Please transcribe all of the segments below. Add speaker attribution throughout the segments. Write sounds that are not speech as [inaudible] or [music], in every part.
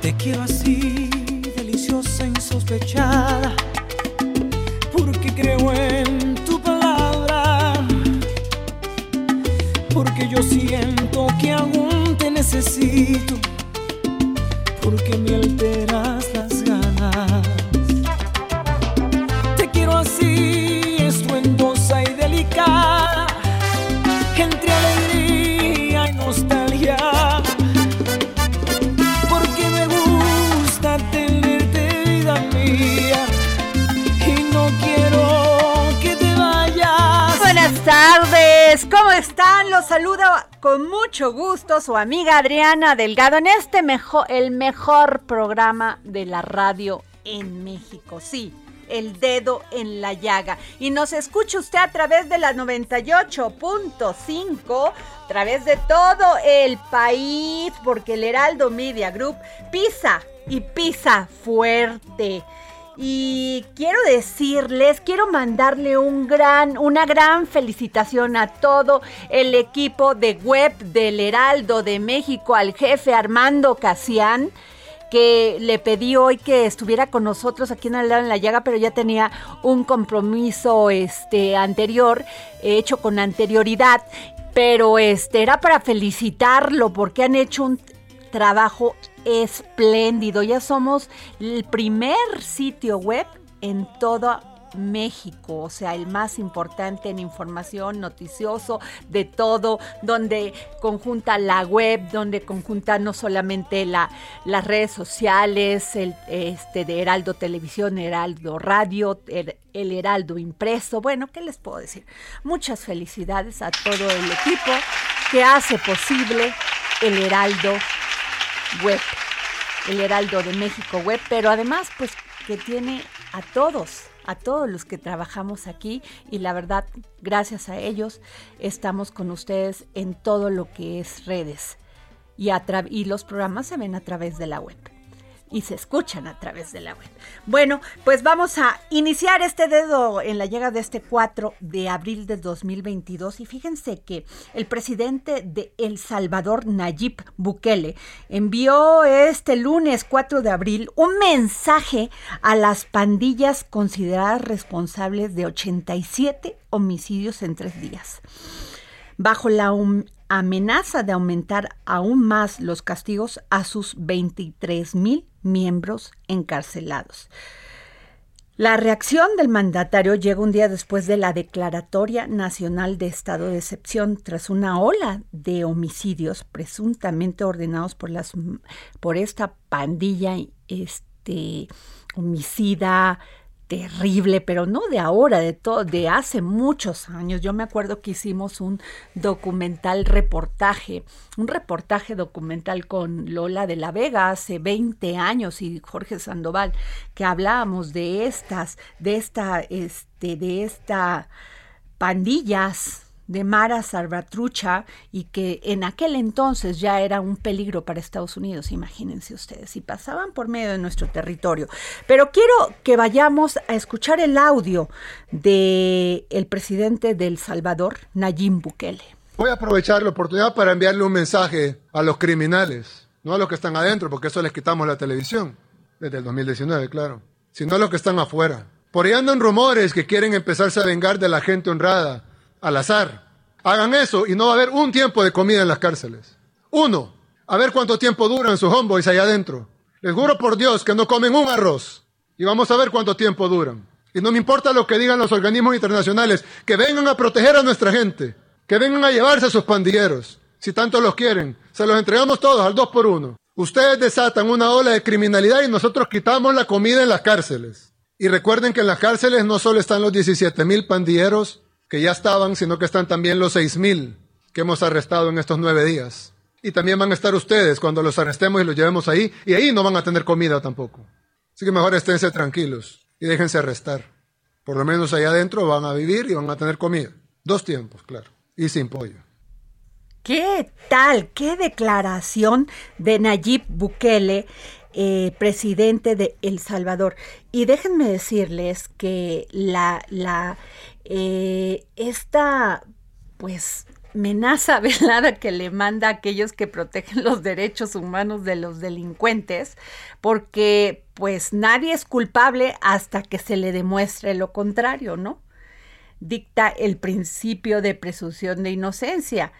Speaker 1: Te quiero así, deliciosa, insospechada, porque creo en tu palabra, porque yo siento que aún te necesito, porque me alteras
Speaker 2: tardes, ¿cómo están? Los saluda con mucho gusto su amiga Adriana Delgado en este mejor, el mejor programa de la radio en México. Sí, el dedo en la llaga. Y nos escucha usted a través de la 98.5, a través de todo el país, porque el Heraldo Media Group pisa y pisa fuerte. Y quiero decirles, quiero mandarle un gran, una gran felicitación a todo el equipo de web del Heraldo de México, al jefe Armando Casián que le pedí hoy que estuviera con nosotros aquí en el en la llaga, pero ya tenía un compromiso este anterior, hecho con anterioridad, pero este era para felicitarlo porque han hecho un trabajo espléndido. Ya somos el primer sitio web en todo México, o sea, el más importante en información noticioso de todo, donde conjunta la web, donde conjunta no solamente la, las redes sociales, el este de Heraldo Televisión, Heraldo Radio, el, el Heraldo Impreso. Bueno, ¿qué les puedo decir? Muchas felicidades a todo el equipo que hace posible el Heraldo Web, el Heraldo de México Web, pero además pues que tiene a todos, a todos los que trabajamos aquí y la verdad, gracias a ellos estamos con ustedes en todo lo que es redes y, y los programas se ven a través de la web y se escuchan a través de la web. Bueno, pues vamos a iniciar este dedo en la llegada de este 4 de abril de 2022 y fíjense que el presidente de El Salvador, Nayib Bukele, envió este lunes 4 de abril un mensaje a las pandillas consideradas responsables de 87 homicidios en tres días. Bajo la amenaza de aumentar aún más los castigos a sus 23 mil miembros encarcelados. La reacción del mandatario llega un día después de la Declaratoria Nacional de Estado de Excepción tras una ola de homicidios presuntamente ordenados por las por esta pandilla este homicida terrible, pero no de ahora, de todo, de hace muchos años. Yo me acuerdo que hicimos un documental reportaje, un reportaje documental con Lola de la Vega hace 20 años y Jorge Sandoval, que hablábamos de estas, de esta, este, de esta pandillas de Mara Salvatrucha y que en aquel entonces ya era un peligro para Estados Unidos, imagínense ustedes, y pasaban por medio de nuestro territorio. Pero quiero que vayamos a escuchar el audio de el presidente del Salvador, Nayib Bukele.
Speaker 3: Voy a aprovechar la oportunidad para enviarle un mensaje a los criminales, no a los que están adentro, porque eso les quitamos la televisión, desde el 2019, claro, sino a los que están afuera. Por ahí andan rumores que quieren empezarse a vengar de la gente honrada, al azar. Hagan eso y no va a haber un tiempo de comida en las cárceles. Uno, a ver cuánto tiempo duran sus homeboys allá adentro. Les juro por Dios que no comen un arroz. Y vamos a ver cuánto tiempo duran. Y no me importa lo que digan los organismos internacionales, que vengan a proteger a nuestra gente, que vengan a llevarse a sus pandilleros, si tanto los quieren. Se los entregamos todos al dos por uno. Ustedes desatan una ola de criminalidad y nosotros quitamos la comida en las cárceles. Y recuerden que en las cárceles no solo están los 17 mil pandilleros que ya estaban, sino que están también los 6 mil que hemos arrestado en estos nueve días. Y también van a estar ustedes cuando los arrestemos y los llevemos ahí, y ahí no van a tener comida tampoco. Así que mejor esténse tranquilos y déjense arrestar. Por lo menos allá adentro van a vivir y van a tener comida. Dos tiempos, claro. Y sin pollo.
Speaker 2: ¿Qué tal? ¿Qué declaración de Nayib Bukele, eh, presidente de El Salvador? Y déjenme decirles que la, la, eh, esta, pues, amenaza [laughs] velada que le manda a aquellos que protegen los derechos humanos de los delincuentes, porque pues nadie es culpable hasta que se le demuestre lo contrario, ¿no? Dicta el principio de presunción de inocencia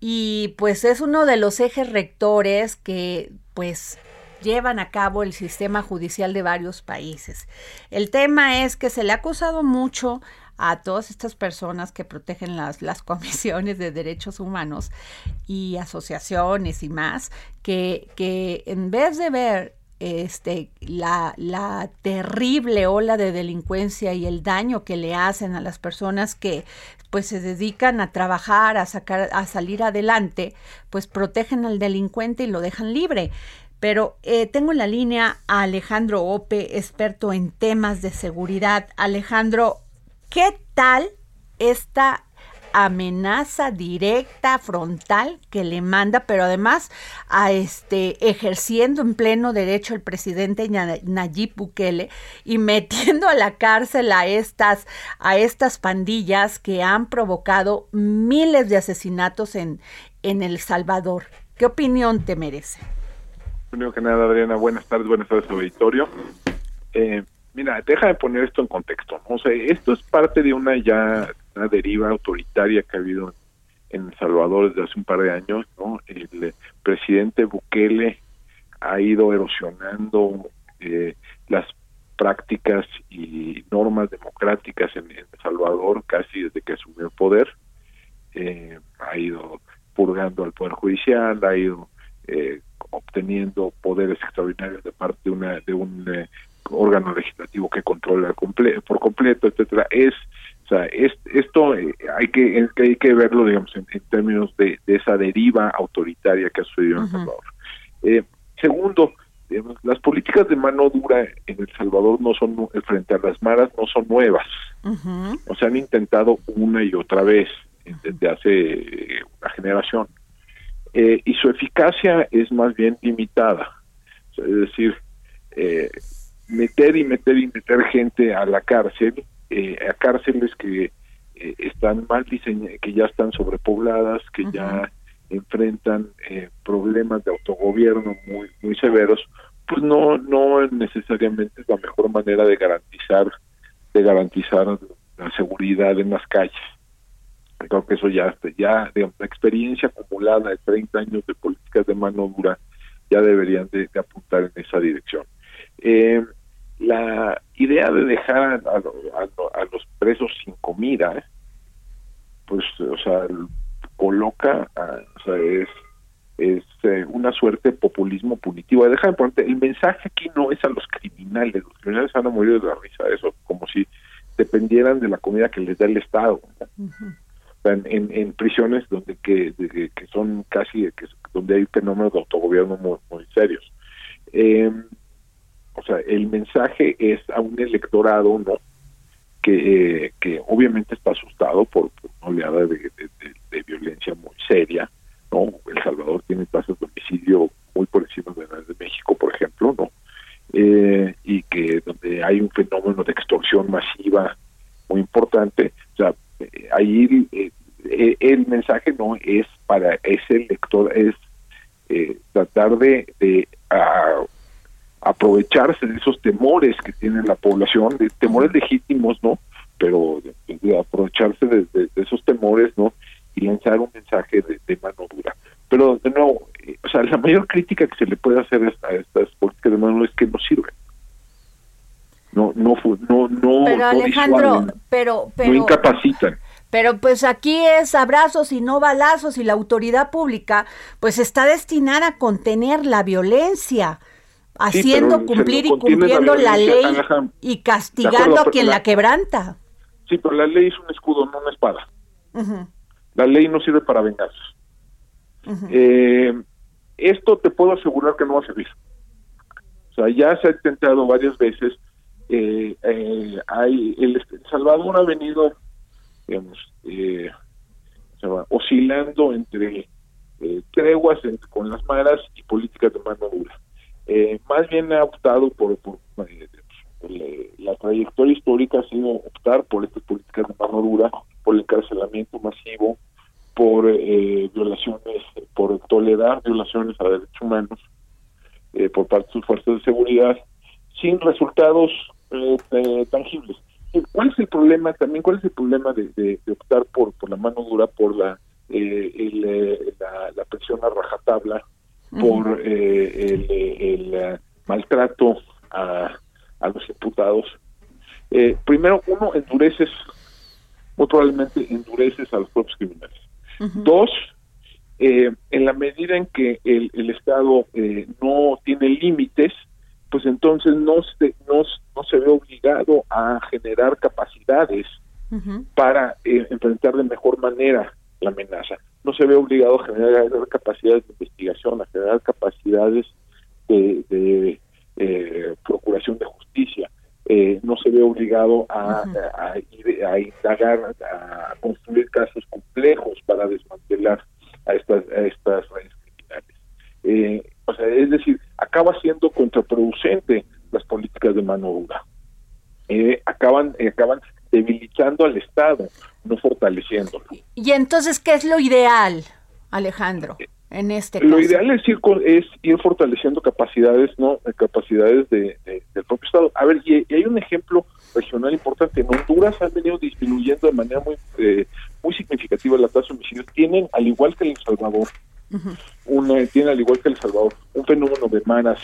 Speaker 2: y pues es uno de los ejes rectores que pues llevan a cabo el sistema judicial de varios países. El tema es que se le ha acusado mucho a todas estas personas que protegen las, las comisiones de derechos humanos y asociaciones y más, que, que en vez de ver este, la, la, terrible ola de delincuencia y el daño que le hacen a las personas que pues se dedican a trabajar, a sacar, a salir adelante, pues protegen al delincuente y lo dejan libre. Pero eh, tengo en la línea a Alejandro Ope, experto en temas de seguridad. Alejandro, ¿Qué tal esta amenaza directa, frontal que le manda, pero además a este ejerciendo en pleno derecho el presidente Nayib Bukele y [laughs] metiendo a la cárcel a estas a estas pandillas que han provocado miles de asesinatos en en El Salvador. ¿Qué opinión te merece?
Speaker 4: Primero que nada, Adriana, buenas tardes, buenas tardes, auditorio. Eh, Mira, deja de poner esto en contexto. O sea, esto es parte de una ya una deriva autoritaria que ha habido en El Salvador desde hace un par de años. ¿no? El presidente Bukele ha ido erosionando eh, las prácticas y normas democráticas en, El Salvador casi desde que asumió el poder. Eh, ha ido purgando al Poder Judicial, ha ido eh, obteniendo poderes extraordinarios de parte de una de un eh, órgano legislativo que controla por completo, etcétera, es o sea, es, esto eh, hay que hay que verlo, digamos, en, términos de, esa deriva autoritaria que ha sucedido en El Salvador. Eh, segundo, las políticas de mano dura en El Salvador no son frente a las maras no son nuevas, o sea, han intentado una y otra vez desde hace una generación. Eh, y su eficacia es más bien limitada, es decir, eh, meter y meter y meter gente a la cárcel, eh, a cárceles que eh, están mal diseñadas, que ya están sobrepobladas, que ya enfrentan eh, problemas de autogobierno muy muy severos, pues no no necesariamente es la mejor manera de garantizar de garantizar la seguridad en las calles. Creo que eso ya ya digamos, la experiencia acumulada de 30 años de políticas de mano dura ya deberían de, apuntar en esa dirección. Eh, la idea de dejar a, los presos sin comida, pues, o sea, coloca, o sea, es, es eh, una suerte de populismo punitivo. Déjame ponerte, el mensaje aquí no es a los criminales, los criminales van a morir de la risa de eso, como si dependieran de la comida que les da el Estado. en, en, prisiones donde que, que son casi que, donde hay fenómenos de autogobierno muy, muy serios. Eh, o sea, el mensaje es a un electorado, ¿no? Que, eh, que obviamente está asustado por, una oleada de, seria, ¿no? El Salvador tiene tasas de homicidio muy por encima de las de México, por ejemplo, ¿no? Eh, y que donde hay un fenómeno de extorsión masiva muy importante, o sea, eh, ahí eh, el mensaje no es para ese lector, es tratar de, de aprovecharse de esos temores que tiene la población, de temores legítimos, ¿no? Pero de, aprovecharse de, esos temores, ¿no? Y lanzar un mensaje de, mano dura. Pero de nuevo, eh, o sea, la mayor crítica que se le puede hacer a estas políticas de mano es que no sirven. No, no, no, no.
Speaker 2: Pero Alejandro, pero, pero.
Speaker 4: No incapacitan.
Speaker 2: Pero pues aquí es abrazos y no balazos y la autoridad pública pues está destinada a contener la violencia haciendo cumplir y cumpliendo la, ley y castigando a quien la, quebranta.
Speaker 4: Sí, pero la ley es un escudo, no una espada. La ley no sirve para vengarse. Eh, esto te puedo asegurar que no va a servir. O sea, ya se ha intentado varias veces. Eh, eh, hay el, Salvador ha venido, digamos, oscilando entre treguas con las maras y políticas de mano dura eh, más bien ha optado por, eh, la trayectoria histórica ha sido optar por estas políticas de mano dura, por el encarcelamiento masivo, por eh, violaciones, por tolerar violaciones a derechos humanos por parte de sus fuerzas de seguridad, sin resultados tangibles. ¿Cuál es el problema también? ¿Cuál es el problema de, optar por, por la mano dura, por la, la, la presión a rajatabla por eh, el, el, eh, maltrato a, a, los imputados. Eh, primero, uno, endureces, muy probablemente endureces a los propios criminales. Dos, en la medida en que el, el Estado no tiene límites, pues entonces no se, no, no se ve obligado a generar capacidades para enfrentar de mejor manera la amenaza no se ve obligado a generar capacidades de investigación, a generar capacidades de, eh, procuración de justicia, eh, no se ve obligado a, a, indagar, a construir casos complejos para desmantelar a estas, a estas redes criminales. Eh, o sea, es decir, acaba siendo contraproducente las políticas de mano dura. acaban, acaban debilitando al Estado, no fortaleciéndolo.
Speaker 2: Y entonces, ¿qué es lo ideal, Alejandro? En este
Speaker 4: lo ideal es ir es ir fortaleciendo capacidades no capacidades de, del propio estado. A ver y, hay un ejemplo regional importante. En Honduras han venido disminuyendo de manera muy eh, muy significativa la tasa de homicidios. Tienen al igual que El Salvador tienen al igual que El Salvador un fenómeno de maras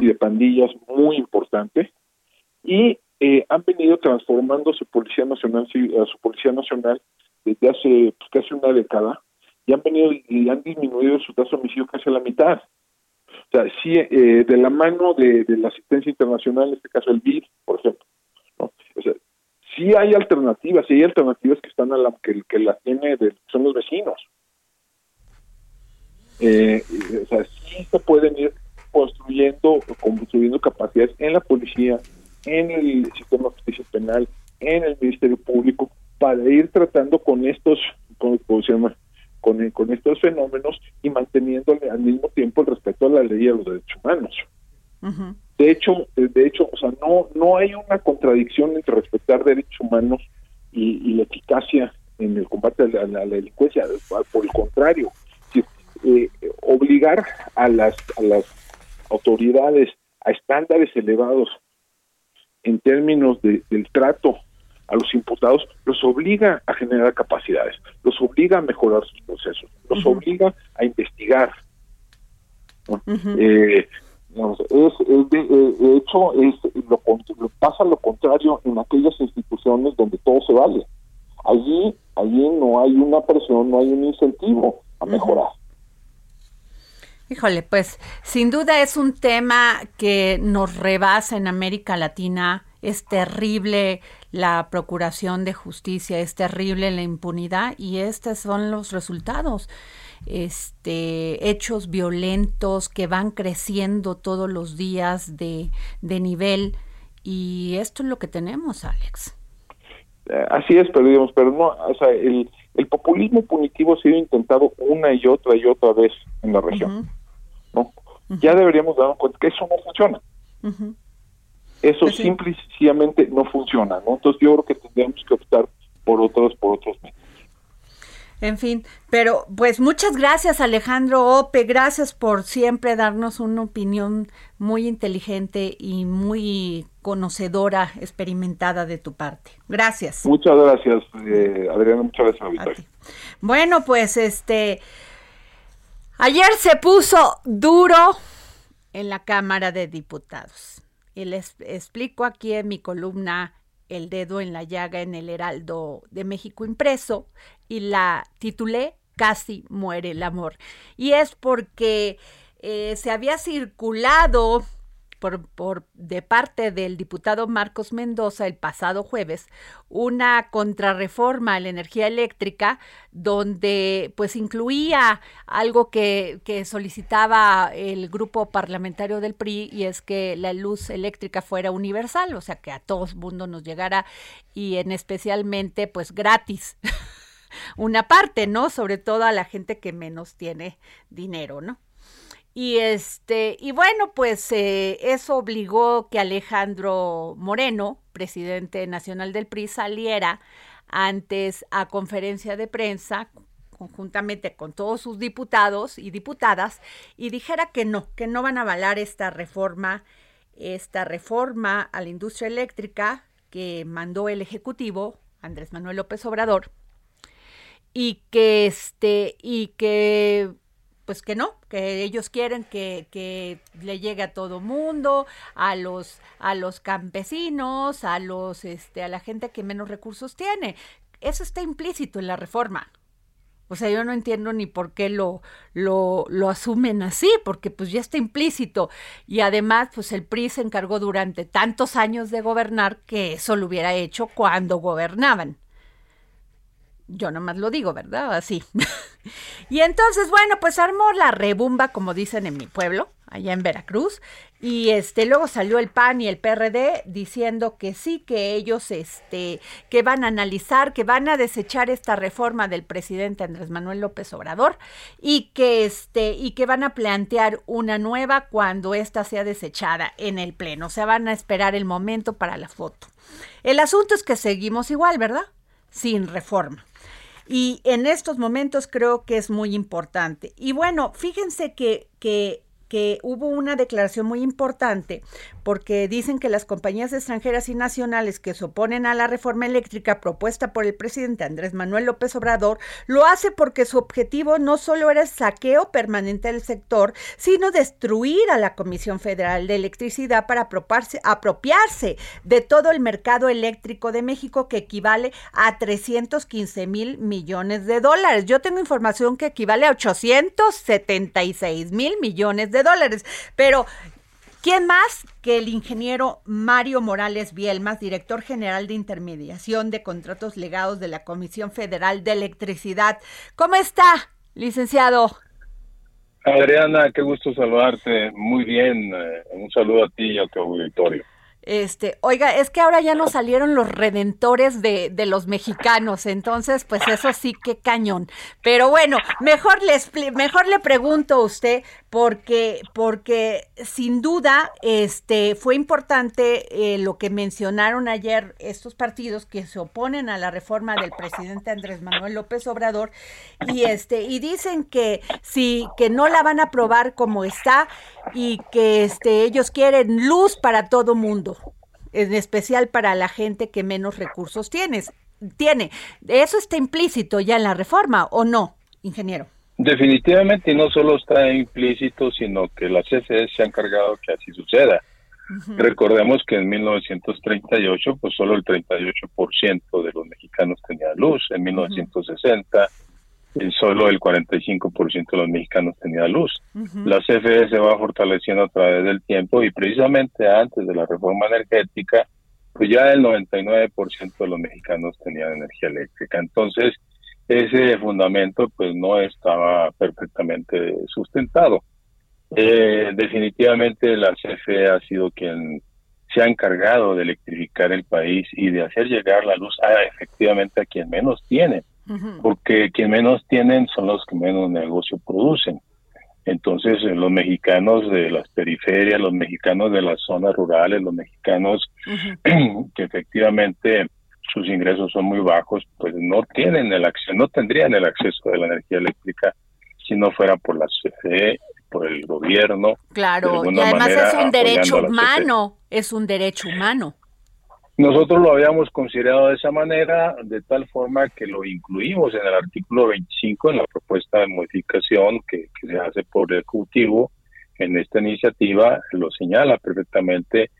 Speaker 4: y de pandillas muy importante. Y eh, han venido transformando su policía nacional su policía nacional desde hace pues, casi una década y han venido y han disminuido su tasa de homicidio casi a la mitad. O sea, sí, eh, de la mano de, la asistencia internacional, en este caso el BID, por ejemplo. O sea, sí hay alternativas, sí hay alternativas que están a la que, que la tiene de, son los vecinos. Eh, o sea, sí se pueden ir construyendo, construyendo capacidades en la policía, en el sistema de justicia penal, en el Ministerio Público, para ir tratando con estos, con, Con, con estos fenómenos y manteniéndole al mismo tiempo el respeto a la ley y a los derechos humanos. De hecho, de hecho, o sea, no no hay una contradicción entre respetar derechos humanos y, la eficacia en el combate a la, delincuencia. Por el contrario, eh, obligar a las a las autoridades a estándares elevados en términos de, del trato a los imputados, los obliga a generar capacidades, los obliga a mejorar sus procesos, los obliga a investigar. Eh, es, de, hecho, es lo, pasa lo contrario en aquellas instituciones donde todo se vale. Allí, allí no hay una presión, no hay un incentivo a mejorar.
Speaker 2: Híjole, pues sin duda es un tema que nos rebasa en América Latina. Es terrible la procuración de justicia, es terrible la impunidad y estos son los resultados. Este, hechos violentos que van creciendo todos los días de, de nivel y esto es lo que tenemos, Alex.
Speaker 4: Eh, así es, pero digamos, pero no, o sea, el, el populismo punitivo ha sido intentado una y otra y otra vez en la región. ¿No? Ya deberíamos darnos cuenta que eso no funciona. Eso pues simple y sencillamente no funciona. ¿no? Entonces yo creo que tendríamos que optar por otros, por otros métodos.
Speaker 2: En fin, pero pues muchas gracias Alejandro Ope, gracias por siempre darnos una opinión muy inteligente y muy conocedora, experimentada de tu parte. Gracias.
Speaker 4: Muchas gracias, eh, Adriana, muchas gracias.
Speaker 2: Bueno, pues este, ayer se puso duro en la Cámara de Diputados. Y les explico aquí en mi columna el dedo en la llaga en el Heraldo de México impreso y la titulé Casi muere el amor. Y es porque eh, se había circulado por, de parte del diputado Marcos Mendoza el pasado jueves una contrarreforma a la energía eléctrica donde pues incluía algo que, que solicitaba el grupo parlamentario del PRI y es que la luz eléctrica fuera universal, o sea que a todo el mundo nos llegara y en especialmente pues gratis. [laughs] una parte, ¿no? Sobre todo a la gente que menos tiene dinero, ¿no? Y este, y bueno, pues eh, eso obligó que Alejandro Moreno, presidente nacional del PRI, saliera antes a conferencia de prensa conjuntamente con todos sus diputados y diputadas y dijera que no, que no van a avalar esta reforma, esta reforma a la industria eléctrica que mandó el ejecutivo Andrés Manuel López Obrador y que este y que pues que no, que ellos quieren que, que, le llegue a todo mundo, a los, a los campesinos, a los, este, a la gente que menos recursos tiene. Eso está implícito en la reforma. O sea, yo no entiendo ni por qué lo, lo, lo asumen así, porque pues ya está implícito. Y además, pues el PRI se encargó durante tantos años de gobernar que eso lo hubiera hecho cuando gobernaban. Yo nomás lo digo, ¿verdad? Así. [laughs] y entonces, bueno, pues armó la rebumba, como dicen en mi pueblo, allá en Veracruz. Y este, luego salió el PAN y el PRD diciendo que sí, que ellos, este, que van a analizar, que van a desechar esta reforma del presidente Andrés Manuel López Obrador y que este, y que van a plantear una nueva cuando ésta sea desechada en el pleno. O sea, van a esperar el momento para la foto. El asunto es que seguimos igual, ¿verdad? Sin reforma. Y en estos momentos creo que es muy importante. Y bueno, fíjense que, que que hubo una declaración muy importante porque dicen que las compañías extranjeras y nacionales que se oponen a la reforma eléctrica propuesta por el presidente Andrés Manuel López Obrador lo hace porque su objetivo no solo era el saqueo permanente del sector, sino destruir a la Comisión Federal de Electricidad para apropiarse, apropiarse de todo el mercado eléctrico de México que equivale a 315 mil millones de dólares. Yo tengo información que equivale a 876 mil millones de dólares. Pero, ¿quién más que el ingeniero Mario Morales Bielmas, director general de intermediación de contratos legados de la Comisión Federal de Electricidad? ¿Cómo está, licenciado?
Speaker 5: Adriana, qué gusto saludarte. Muy bien. Eh, un saludo a ti y a tu auditorio.
Speaker 2: Este, oiga, es que ahora ya nos salieron los redentores de, de, los mexicanos, entonces, pues eso sí que cañón. Pero bueno, mejor les mejor le pregunto a usted, porque, porque sin duda, este, fue importante eh, lo que mencionaron ayer estos partidos que se oponen a la reforma del presidente Andrés Manuel López Obrador, y este, y dicen que sí, que no la van a aprobar como está, y que este, ellos quieren luz para todo mundo en especial para la gente que menos recursos tiene. tiene. ¿Eso está implícito ya en la reforma o no, ingeniero?
Speaker 5: Definitivamente no solo está implícito, sino que la CFE se ha encargado que así suceda. Recordemos que en 1938, pues solo el 38% de los mexicanos tenía luz. En 1960, solo el 45% de los mexicanos tenía luz. La CFE se va fortaleciendo a través del tiempo y precisamente antes de la reforma energética, pues ya el 99% de los mexicanos tenían energía eléctrica. Entonces, ese fundamento pues no estaba perfectamente sustentado. Eh, definitivamente la CFE ha sido quien se ha encargado de electrificar el país y de hacer llegar la luz a, efectivamente a quien menos tiene porque quien menos tienen son los que menos negocio producen. Entonces, eh, los mexicanos de las periferias, los mexicanos de las zonas rurales, los mexicanos [clears throat] que efectivamente sus ingresos son muy bajos, pues no tienen el acceso, no tendrían el acceso de la energía eléctrica si no fuera por la CFE, por el gobierno.
Speaker 2: Claro, y además es un derecho humano, es un derecho humano.
Speaker 5: Nosotros lo habíamos considerado de esa manera, de tal forma que lo incluimos en el artículo 25, en la propuesta de modificación que, se hace por el Ejecutivo. En esta iniciativa lo señala perfectamente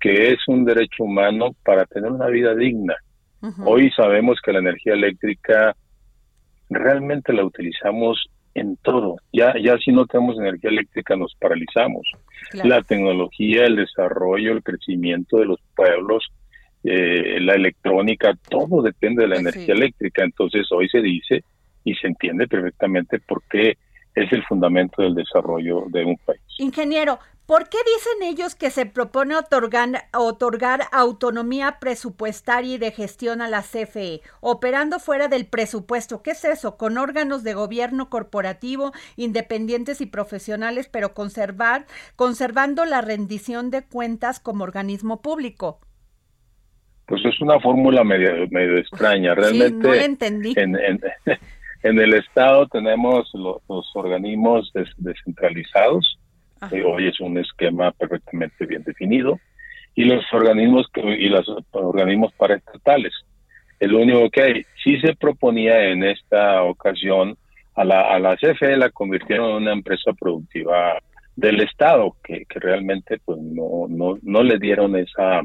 Speaker 5: que es un derecho humano para tener una vida digna. Hoy sabemos que la energía eléctrica realmente la utilizamos en todo. Ya, ya si no tenemos energía eléctrica nos paralizamos. La tecnología, el desarrollo, el crecimiento de los pueblos, eh, la electrónica, todo depende de la energía eléctrica. Entonces hoy se dice y se entiende perfectamente por qué es el fundamento del desarrollo de un país.
Speaker 2: Ingeniero, ¿por qué dicen ellos que se propone otorgar, otorgar autonomía presupuestaria y de gestión a la CFE, operando fuera del presupuesto? ¿Qué es eso? Con órganos de gobierno corporativo, independientes y profesionales, pero conservar, conservando la rendición de cuentas como organismo público.
Speaker 5: Pues es una fórmula medio, medio extraña. Realmente
Speaker 2: sí, no entendí.
Speaker 5: En, en, el Estado tenemos los, organismos descentralizados, que hoy es un esquema perfectamente bien definido, y los organismos que, y los organismos paraestatales. El único que hay, sí se proponía en esta ocasión a la, a la CFE la convirtieron en una empresa productiva del Estado, que, que realmente pues no, no, no le dieron esa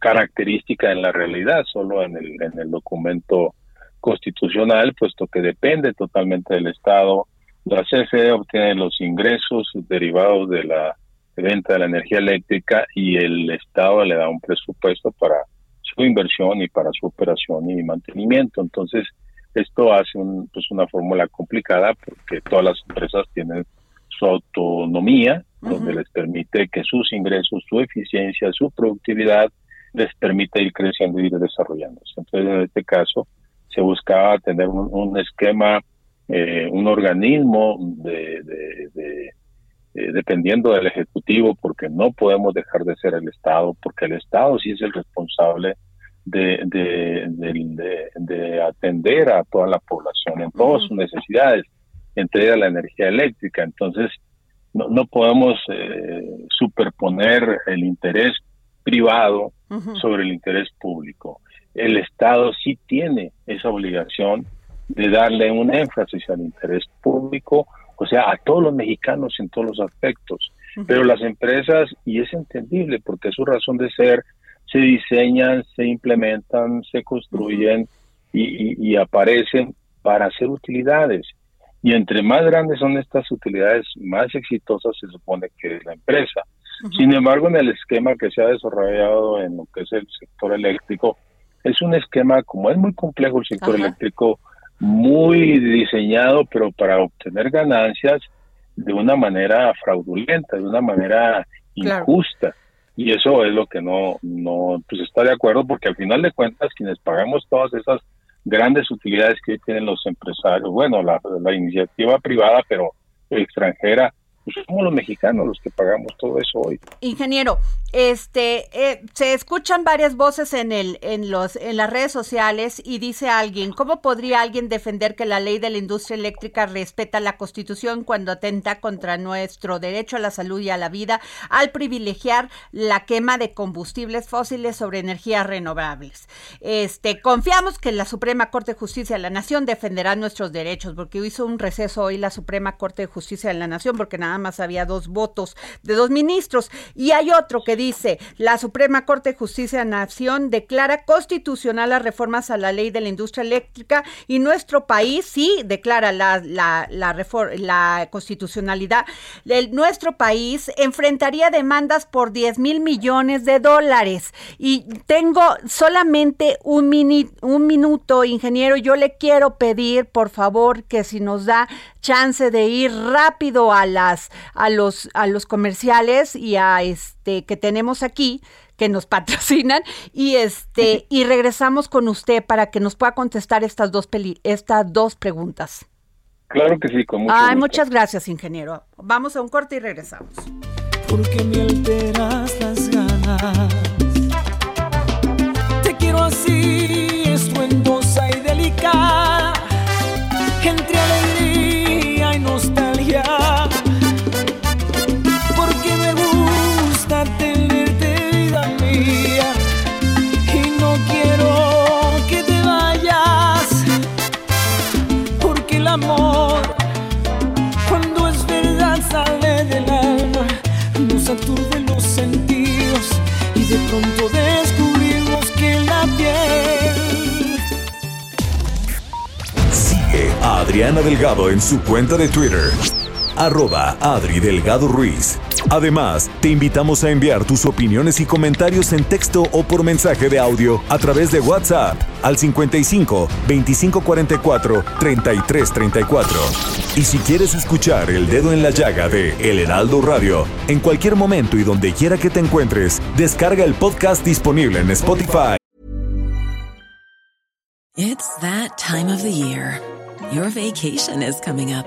Speaker 5: característica en la realidad, solo en el, en el documento constitucional, puesto que depende totalmente del Estado. La CFE obtiene los ingresos derivados de la venta de la energía eléctrica y el Estado le da un presupuesto para su inversión y para su operación y mantenimiento. Entonces, esto hace un, pues una fórmula complicada porque todas las empresas tienen su autonomía, donde les permite que sus ingresos, su eficiencia, su productividad les permite ir creciendo y ir desarrollándose. Entonces, en este caso, se buscaba tener un, esquema, eh, un organismo de, de, eh, dependiendo del Ejecutivo, porque no podemos dejar de ser el Estado, porque el Estado sí es el responsable de, de, atender a toda la población en todas sus necesidades, entre ellas la energía eléctrica. Entonces, no, no podemos eh, superponer el interés privado sobre el interés público. El Estado sí tiene esa obligación de darle un énfasis al interés público, o sea, a todos los mexicanos en todos los aspectos. Pero las empresas, y es entendible porque es su razón de ser, se diseñan, se implementan, se construyen y, y aparecen para hacer utilidades. Y entre más grandes son estas utilidades, más exitosas se supone que es la empresa. Sin embargo, en el esquema que se ha desarrollado en lo que es el sector eléctrico, es un esquema, como es muy complejo el sector eléctrico, muy diseñado, pero para obtener ganancias de una manera fraudulenta, de una manera injusta. Y eso es lo que no, no, pues está de acuerdo, porque al final de cuentas, quienes pagamos todas esas grandes utilidades que tienen los empresarios, bueno, la, la iniciativa privada, pero extranjera, pues, somos los mexicanos los que pagamos todo eso hoy.
Speaker 2: Ingeniero, este, eh, se escuchan varias voces en el, en los, en las redes sociales y dice alguien, ¿cómo podría alguien defender que la ley de la industria eléctrica respeta la Constitución cuando atenta contra nuestro derecho a la salud y a la vida al privilegiar la quema de combustibles fósiles sobre energías renovables? Este, confiamos que la Suprema Corte de Justicia de la Nación defenderá nuestros derechos, porque hizo un receso hoy la Suprema Corte de Justicia de la Nación, porque nada más había dos votos de dos ministros y hay otro que dice, la Suprema Corte de Justicia de Nación declara constitucional las reformas a la ley de la industria eléctrica y nuestro país sí declara la, la, la, la constitucionalidad. El, nuestro país enfrentaría demandas por 10 mil millones de dólares. Y tengo solamente un, mini, un minuto, ingeniero. Yo le quiero pedir, por favor, que si nos da chance de ir rápido a las a los a los comerciales y a este que tenemos aquí que nos [laughs] patrocinan y este y regresamos con usted para que nos pueda contestar estas dos estas dos preguntas.
Speaker 5: Claro que sí, con mucho
Speaker 2: Ay, muchas gracias, ingeniero. Vamos a un corte y regresamos.
Speaker 1: Porque me alteras las ganas. Pronto descubrimos que la piel
Speaker 6: Sigue a Adriana Delgado en su cuenta de Twitter. Arroba Adri Delgado Ruiz. Además, te invitamos a enviar tus opiniones y comentarios en texto o por mensaje de audio a través de WhatsApp al 55 2544 3334. Y si quieres escuchar El Dedo en la Llaga de El Heraldo Radio, en cualquier momento y donde quiera que te encuentres, descarga el podcast disponible en Spotify.
Speaker 7: It's that time of the year. Your vacation is coming up.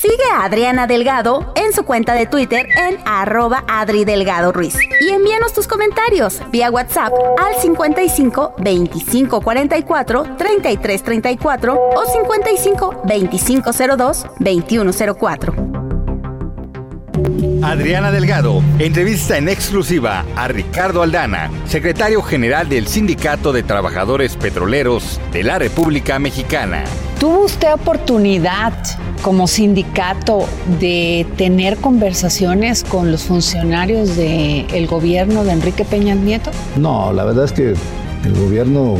Speaker 8: Sigue a Adriana Delgado en su cuenta de Twitter en arroba Adri Delgado Ruiz. Y envíanos tus comentarios vía WhatsApp al 55 25 44 33 34 o 55 25 02 21 04.
Speaker 9: Adriana Delgado entrevista en exclusiva a Ricardo Aldana, secretario general del Sindicato de Trabajadores Petroleros de la República Mexicana.
Speaker 10: ¿Tuvo usted oportunidad como sindicato de tener conversaciones con los funcionarios del gobierno de Enrique Peña Nieto?
Speaker 11: No, la verdad es que el gobierno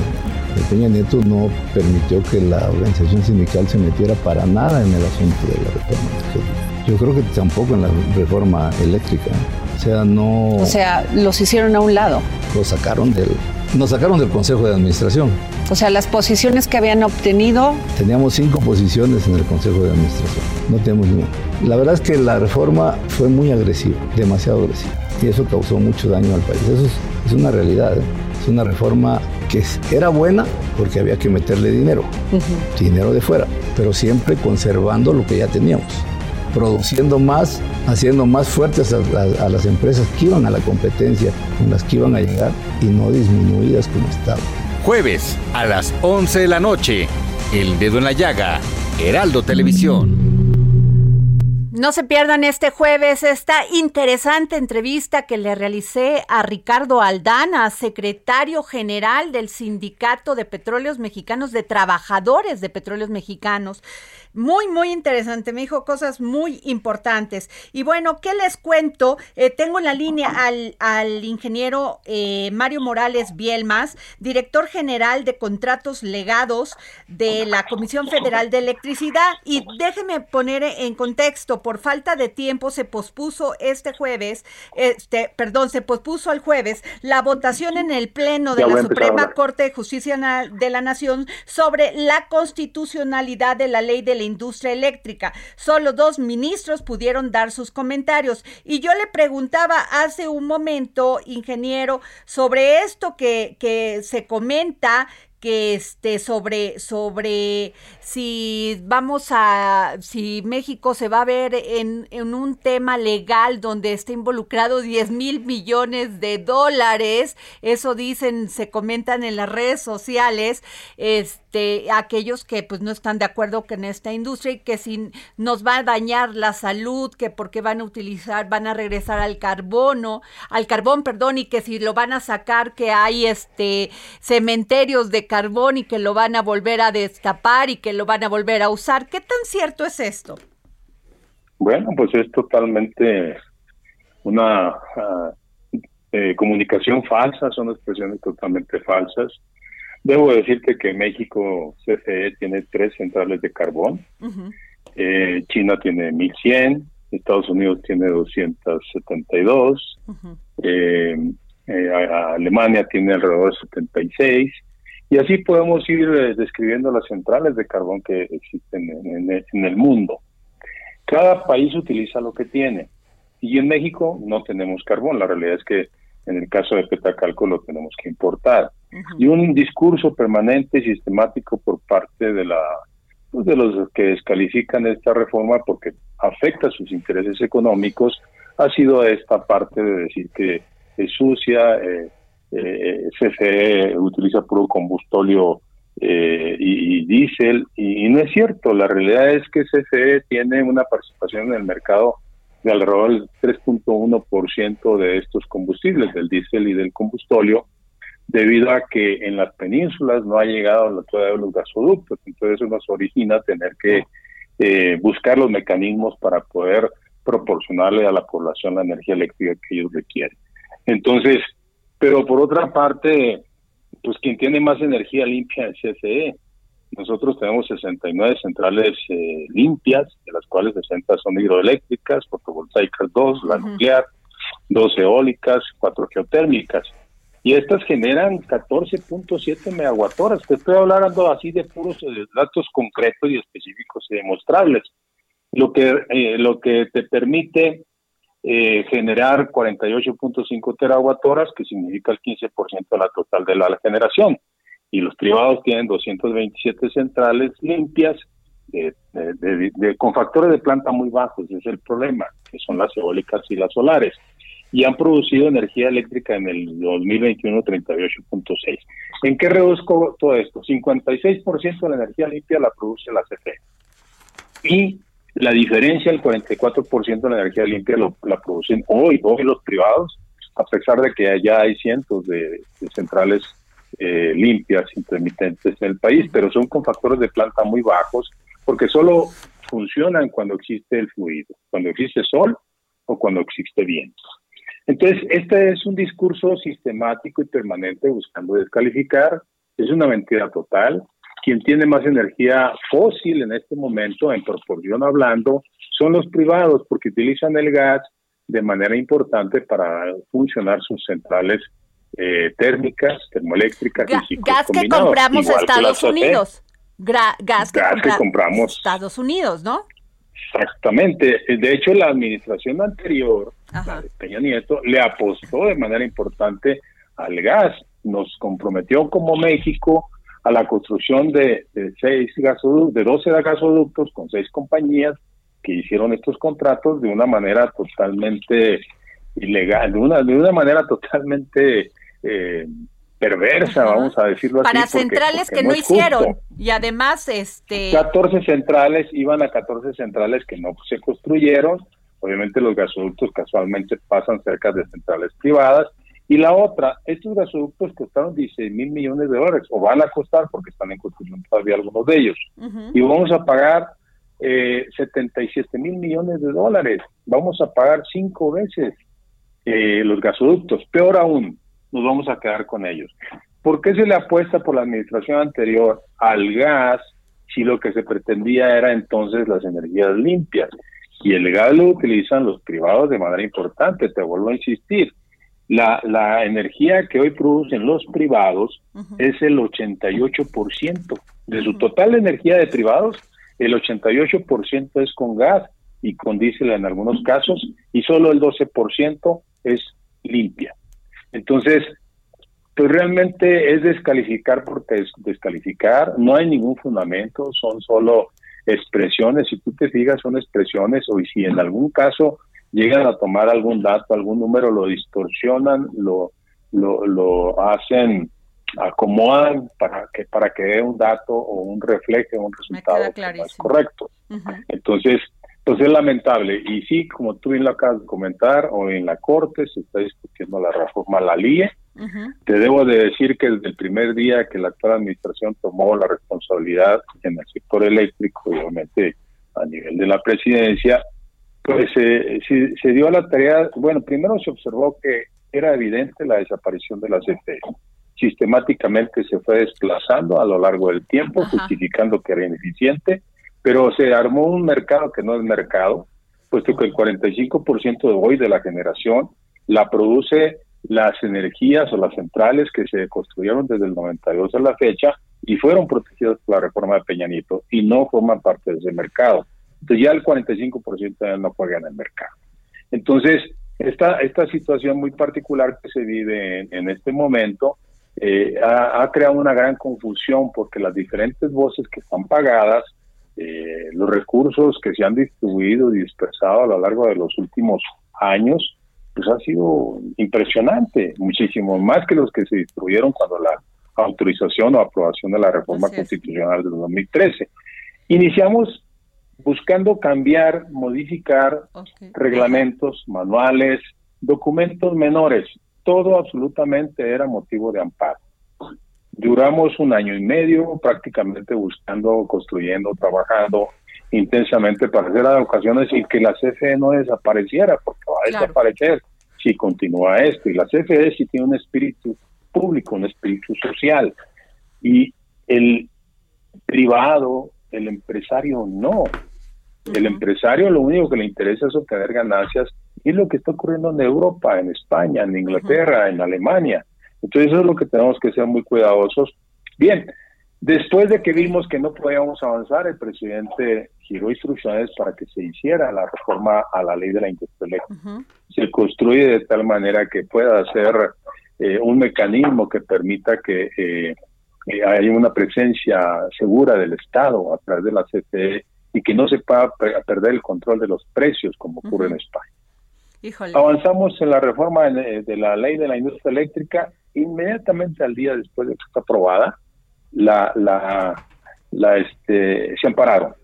Speaker 11: de Peña Nieto no permitió que la organización sindical se metiera para nada en el asunto de la reforma energética. Yo creo que tampoco en la reforma eléctrica. O sea, no...
Speaker 10: O sea, los hicieron a un lado.
Speaker 11: Lo sacaron del... Nos sacaron del Consejo de Administración.
Speaker 10: O sea, las posiciones que habían obtenido...
Speaker 11: Teníamos cinco posiciones en el Consejo de Administración. No tenemos ninguna. La verdad es que la reforma fue muy agresiva, demasiado agresiva. Y eso causó mucho daño al país. Eso es, es una realidad. ¿eh? Es una reforma que era buena porque había que meterle dinero. Dinero de fuera. Pero siempre conservando lo que ya teníamos produciendo más, haciendo más fuertes a, a, a, las empresas que iban a la competencia, con las que iban a llegar y no disminuidas como estaban.
Speaker 9: Jueves a las 11 de la noche, El Dedo en la Llaga, Heraldo Televisión.
Speaker 2: No se pierdan este jueves esta interesante entrevista que le realicé a Ricardo Aldana, secretario general del Sindicato de Petróleos Mexicanos, de Trabajadores de Petróleos Mexicanos. Muy, muy interesante. Me dijo cosas muy importantes. Y bueno, ¿qué les cuento? Eh, tengo en la línea al, al ingeniero eh, Mario Morales Bielmas, director general de contratos legados de la Comisión Federal de Electricidad. Y déjeme poner en contexto, por falta de tiempo se pospuso este jueves, este, perdón, se pospuso el jueves la votación en el Pleno de la Suprema Corte de Justicia de la Nación sobre la constitucionalidad de la ley de la industria eléctrica. Solo dos ministros pudieron dar sus comentarios. Y yo le preguntaba hace un momento, ingeniero, sobre esto que, que se comenta que este sobre sobre si vamos a si México se va a ver en, en un tema legal donde está involucrado 10 mil millones de dólares eso dicen se comentan en las redes sociales este aquellos que pues no están de acuerdo con esta industria y que si nos va a dañar la salud que porque van a utilizar van a regresar al carbono al carbón perdón y que si lo van a sacar que hay este cementerios de carbón y que lo van a volver a destapar y que lo van a volver a usar. ¿Qué tan cierto es esto?
Speaker 5: Bueno, pues es totalmente una ah, eh, comunicación falsa, son expresiones totalmente falsas. Debo decirte que México CFE tiene tres centrales de carbón, eh, China tiene 1100, Estados Unidos tiene 272, eh, Alemania tiene alrededor de 76, y así podemos ir eh, describiendo las centrales de carbón que existen en, el mundo. Cada país utiliza lo que tiene. Y en México no tenemos carbón. La realidad es que en el caso de Petacalco lo tenemos que importar. Y un discurso permanente y sistemático por parte de la pues, de los que descalifican esta reforma porque afecta sus intereses económicos ha sido esta parte de decir que es sucia, eh, eh, CFE utiliza puro combustóleo eh, y, diésel, y, no es cierto, la realidad es que CFE tiene una participación en el mercado de alrededor del 3.1% de estos combustibles, del diésel y del combustóleo, debido a que en las penínsulas no ha llegado todavía los gasoductos, entonces eso nos origina tener que eh, buscar los mecanismos para poder proporcionarle a la población la energía eléctrica que ellos requieren. Entonces, pero por otra parte, pues quien tiene más energía limpia es CFE. Nosotros tenemos 69 centrales eh, limpias, de las cuales 60 son hidroeléctricas, fotovoltaicas 2, la nuclear, 2 eólicas, 4 geotérmicas. Y estas generan 14.7 megawattoras. Te estoy hablando así de puros eh, datos concretos y específicos y demostrables. Lo que, eh, lo que te permite eh, generar 48.5 terawatt-horas, que significa el 15% de la total de la generación. Y los privados tienen 227 centrales limpias con factores de planta muy bajos, ese es el problema, que son las eólicas y las solares. Y han producido energía eléctrica en el 2021 38.6. ¿En qué reduzco todo esto? 56% de la energía limpia la produce la CFE. Y la diferencia, el 44% de la energía limpia lo, la producen hoy, hoy los privados, a pesar de que ya hay cientos de, centrales eh, limpias, intermitentes en el país, pero son con factores de planta muy bajos, porque solo funcionan cuando existe el fluido, cuando existe sol o cuando existe viento. Entonces, este es un discurso sistemático y permanente buscando descalificar, es una mentira total, quien tiene más energía fósil en este momento, en proporción hablando, son los privados, porque utilizan el gas de manera importante para funcionar sus centrales eh, térmicas, termoeléctricas y
Speaker 2: Gas que compramos a Estados Unidos. gas que,
Speaker 5: compramos
Speaker 2: Estados Unidos, ¿no?
Speaker 5: Exactamente. De hecho, la administración anterior, Peña Nieto, le apostó de manera importante al gas. Nos comprometió como México a la construcción de, seis gasoductos, de 12 gasoductos con seis compañías que hicieron estos contratos de una manera totalmente ilegal, de una, de una manera totalmente eh, perversa, vamos a decirlo
Speaker 2: así. Para centrales que no, hicieron. Y además, este...
Speaker 5: 14 centrales, iban a 14 centrales que no se construyeron. Obviamente los gasoductos casualmente pasan cerca de centrales privadas y la otra, estos gasoductos costaron 16 mil millones de dólares, o van a costar porque están en construcción todavía algunos de ellos. Y vamos a pagar eh, 77 mil millones de dólares. Vamos a pagar cinco veces eh, los gasoductos. Peor aún, nos vamos a quedar con ellos. ¿Por qué se le apuesta por la administración anterior al gas si lo que se pretendía era entonces las energías limpias? Y el gas lo utilizan los privados de manera importante, te vuelvo a insistir la, la energía que hoy producen los privados es el 88%. De su total energía de privados, el 88% es con gas y con diésel en algunos casos, y solo el 12% es limpia. Entonces, pues realmente es descalificar porque es descalificar, no hay ningún fundamento, son solo expresiones, si tú te fijas son expresiones o si en algún caso llegan a tomar algún dato, algún número, lo distorsionan, lo, lo, lo hacen, acomodan para que para que dé un dato o un refleje un resultado correcto. Entonces, pues es lamentable. Y sí, como tú bien lo acabas de comentar, o en la Corte se está discutiendo la reforma a la LIE. Te debo de decir que desde el primer día que la actual administración tomó la responsabilidad en el sector eléctrico, obviamente a nivel de la presidencia, pues eh, se, dio a la tarea, bueno, primero se observó que era evidente la desaparición de la CFE. Sistemáticamente se fue desplazando a lo largo del tiempo, justificando que era ineficiente, pero se armó un mercado que no es mercado, puesto que el 45% de hoy de la generación la produce las energías o las centrales que se construyeron desde el 92 a la fecha y fueron protegidas por la reforma de Peña Nieto y no forman parte de ese mercado. Entonces ya el 45% ya no juega en el mercado. Entonces, esta, esta situación muy particular que se vive en, este momento eh, ha, creado una gran confusión porque las diferentes voces que están pagadas, eh, los recursos que se han distribuido y dispersado a lo largo de los últimos años, pues ha sido impresionante, muchísimo más que los que se distribuyeron cuando la autorización o aprobación de la reforma constitucional de 2013. Iniciamos buscando cambiar, modificar reglamentos, manuales, documentos menores. Todo absolutamente era motivo de amparo. Duramos un año y medio prácticamente buscando, construyendo, trabajando intensamente para hacer ocasiones y que la CFE no desapareciera, porque va a desaparecer si continúa esto. Y la CFE sí tiene un espíritu público, un espíritu social. Y el privado, el empresario no. El empresario lo único que le interesa es obtener ganancias y es lo que está ocurriendo en Europa, en España, en Inglaterra, en Alemania. Entonces eso es lo que tenemos que ser muy cuidadosos. Bien, después de que vimos que no podíamos avanzar, el presidente giró instrucciones para que se hiciera la reforma a la ley de la industria Se construye de tal manera que pueda ser eh, un mecanismo que permita que eh, eh, haya una presencia segura del Estado a través de la CFE y que no se pueda perder el control de los precios como ocurre en España. Avanzamos en la reforma de la ley de la industria eléctrica. Inmediatamente al día después de que está aprobada, la, la, la este, se ampararon.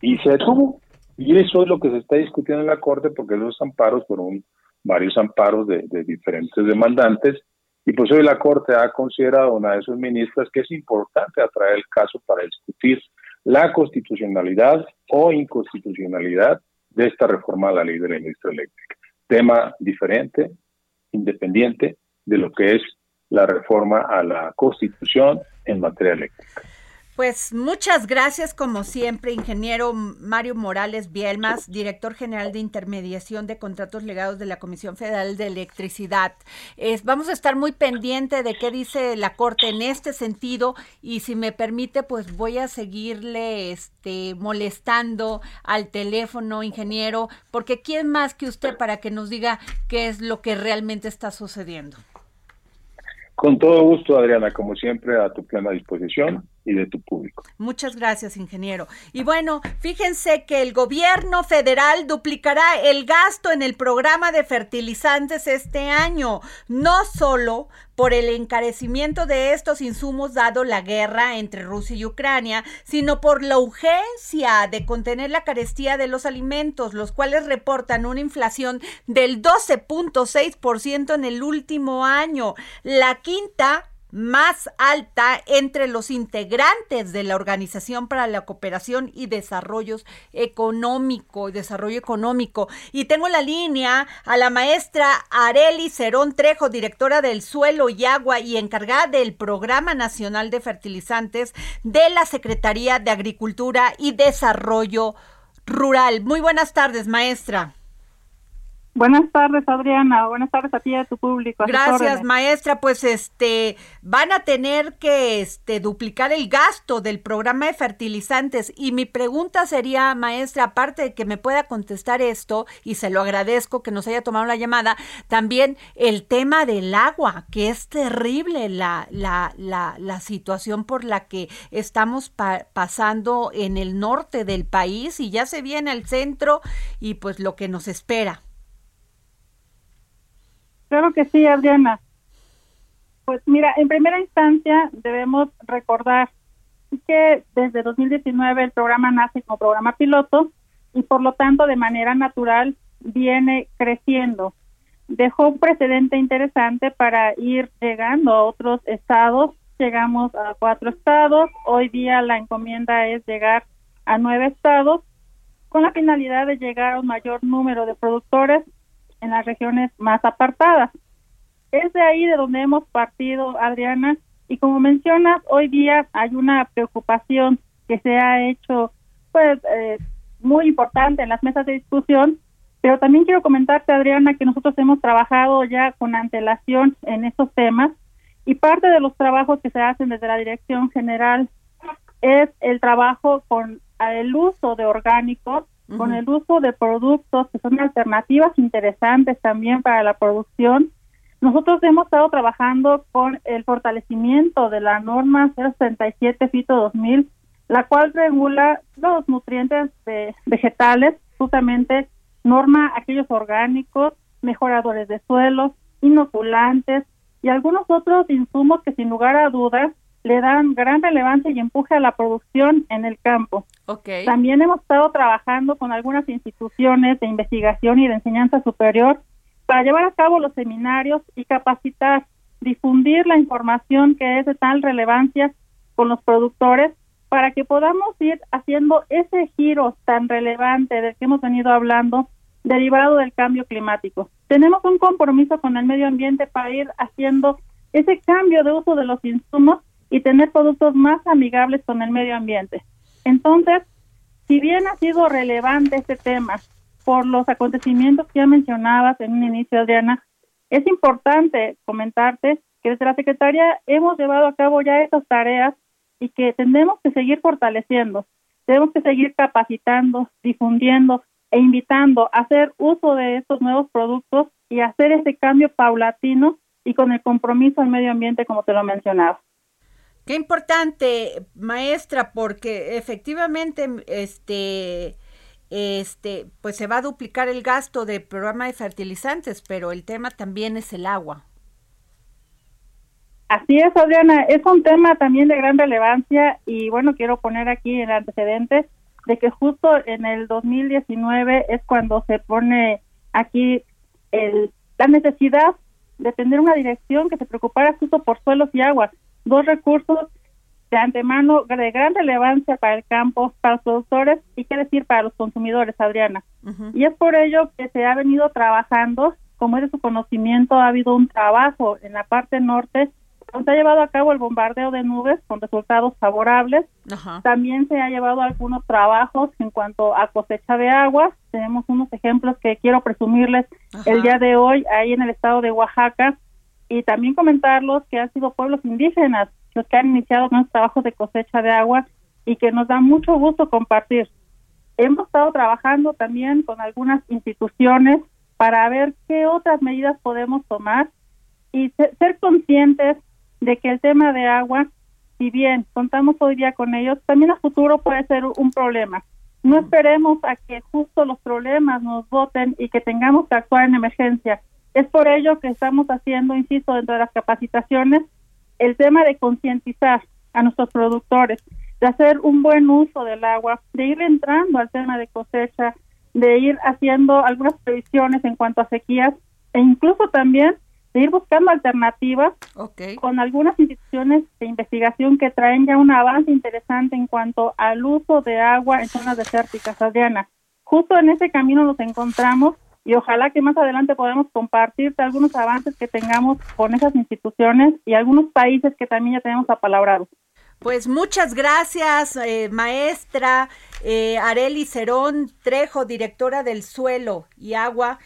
Speaker 5: Y se detuvo. Y eso es lo que se está discutiendo en la Corte porque esos amparos fueron varios amparos de, de diferentes demandantes. Y pues hoy la Corte ha considerado una de sus ministras que es importante atraer el caso para discutir la constitucionalidad o inconstitucionalidad de esta reforma a la ley de la industria eléctrica. Tema diferente, independiente de lo que es la reforma a la constitución en materia eléctrica.
Speaker 2: Pues muchas gracias, como siempre, ingeniero Mario Morales Bielmas, director general de intermediación de contratos legados de la Comisión Federal de Electricidad. vamos a estar muy pendiente de qué dice la Corte en este sentido y si me permite, pues voy a seguirle este, molestando al teléfono, ingeniero, porque ¿quién más que usted para que nos diga qué es lo que realmente está sucediendo?
Speaker 5: Con todo gusto, Adriana, como siempre, a tu plena disposición y de tu público.
Speaker 2: Muchas gracias, ingeniero. Y bueno, fíjense que el gobierno federal duplicará el gasto en el programa de fertilizantes este año, no solo por el encarecimiento de estos insumos dado la guerra entre Rusia y Ucrania, sino por la urgencia de contener la carestía de los alimentos, los cuales reportan una inflación del 12.6% en el último año, la quinta más alta entre los integrantes de la Organización para la Cooperación y Desarrollo Económico, Desarrollo Económico. Y tengo la línea a la maestra Areli Cerón Trejo, directora del Suelo y Agua y encargada del Programa Nacional de Fertilizantes de la Secretaría de Agricultura y Desarrollo Rural. Muy buenas tardes, maestra.
Speaker 12: Buenas tardes, Adriana. Buenas tardes a ti y a tu público.
Speaker 2: Gracias, maestra. Pues este van a tener que este duplicar el gasto del programa de fertilizantes y mi pregunta sería, maestra, aparte de que me pueda contestar esto y se lo agradezco que nos haya tomado la llamada, también el tema del agua, que es terrible la la la, la situación por la que estamos pasando en el norte del país y ya se viene al centro y pues lo que nos espera.
Speaker 12: Claro que sí, Adriana. Pues mira, en primera instancia debemos recordar que desde 2019 el programa nace como programa piloto y por lo tanto de manera natural viene creciendo. Dejó un precedente interesante para ir llegando a otros estados. Llegamos a cuatro estados. Hoy día la encomienda es llegar a nueve estados con la finalidad de llegar a un mayor número de productores en las regiones más apartadas. Es de ahí de donde hemos partido, Adriana, y como mencionas, hoy día hay una preocupación que se ha hecho pues eh, muy importante en las mesas de discusión, pero también quiero comentarte, Adriana, que nosotros hemos trabajado ya con antelación en estos temas y parte de los trabajos que se hacen desde la Dirección General es el trabajo con el uso de orgánicos con el uso de productos que son alternativas interesantes también para la producción. Nosotros hemos estado trabajando con el fortalecimiento de la norma 067 FITO 2000, la cual regula los nutrientes de vegetales, justamente norma aquellos orgánicos, mejoradores de suelos, inoculantes y algunos otros insumos que sin lugar a dudas le dan gran relevancia y empuje a la producción en el campo. También hemos estado trabajando con algunas instituciones de investigación y de enseñanza superior para llevar a cabo los seminarios y capacitar, difundir la información que es de tal relevancia con los productores para que podamos ir haciendo ese giro tan relevante del que hemos venido hablando derivado del cambio climático. Tenemos un compromiso con el medio ambiente para ir haciendo ese cambio de uso de los insumos y tener productos más amigables con el medio ambiente. Entonces, si bien ha sido relevante este tema por los acontecimientos que ya mencionabas en un inicio, Adriana, es importante comentarte que desde la Secretaría hemos llevado a cabo ya esas tareas y que tenemos que seguir fortaleciendo, tenemos que seguir capacitando, difundiendo e invitando a hacer uso de estos nuevos productos y hacer ese cambio paulatino y con el compromiso al medio ambiente como te lo mencionaba.
Speaker 2: Qué importante, maestra, porque efectivamente, este, este, pues se va a duplicar el gasto del programa de fertilizantes, pero el tema también es el agua.
Speaker 12: Así es, Adriana, es un tema también de gran relevancia y bueno, quiero poner aquí el antecedente de que justo en el 2019 es cuando se pone aquí el, la necesidad de tener una dirección que se preocupara justo por suelos y aguas dos recursos de antemano de gran relevancia para el campo, para los productores y qué decir para los consumidores, Adriana. Y es por ello que se ha venido trabajando, como es de su conocimiento, ha habido un trabajo en la parte norte donde se ha llevado a cabo el bombardeo de nubes con resultados favorables. También se ha llevado algunos trabajos en cuanto a cosecha de agua. Tenemos unos ejemplos que quiero presumirles el día de hoy ahí en el estado de Oaxaca, y también comentarlos que han sido pueblos indígenas los que han iniciado nuestros trabajos de cosecha de agua y que nos da mucho gusto compartir. Hemos estado trabajando también con algunas instituciones para ver qué otras medidas podemos tomar y ser conscientes de que el tema de agua, si bien contamos hoy día con ellos, también a futuro puede ser un problema. No esperemos a que justo los problemas nos voten y que tengamos que actuar en emergencia. Es por ello que estamos haciendo, insisto, dentro de las capacitaciones, el tema de concientizar a nuestros productores, de hacer un buen uso del agua, de ir entrando al tema de cosecha, de ir haciendo algunas previsiones en cuanto a sequías e incluso también de ir buscando alternativas con algunas instituciones de investigación que traen ya un avance interesante en cuanto al uso de agua en zonas desérticas, Adriana. Justo en ese camino nos encontramos y ojalá que más adelante podamos compartirte algunos avances que tengamos con esas instituciones y algunos países que también ya tenemos apalabrados.
Speaker 2: Pues muchas gracias, eh, maestra eh, Areli Cerón Trejo, directora del Suelo y Agua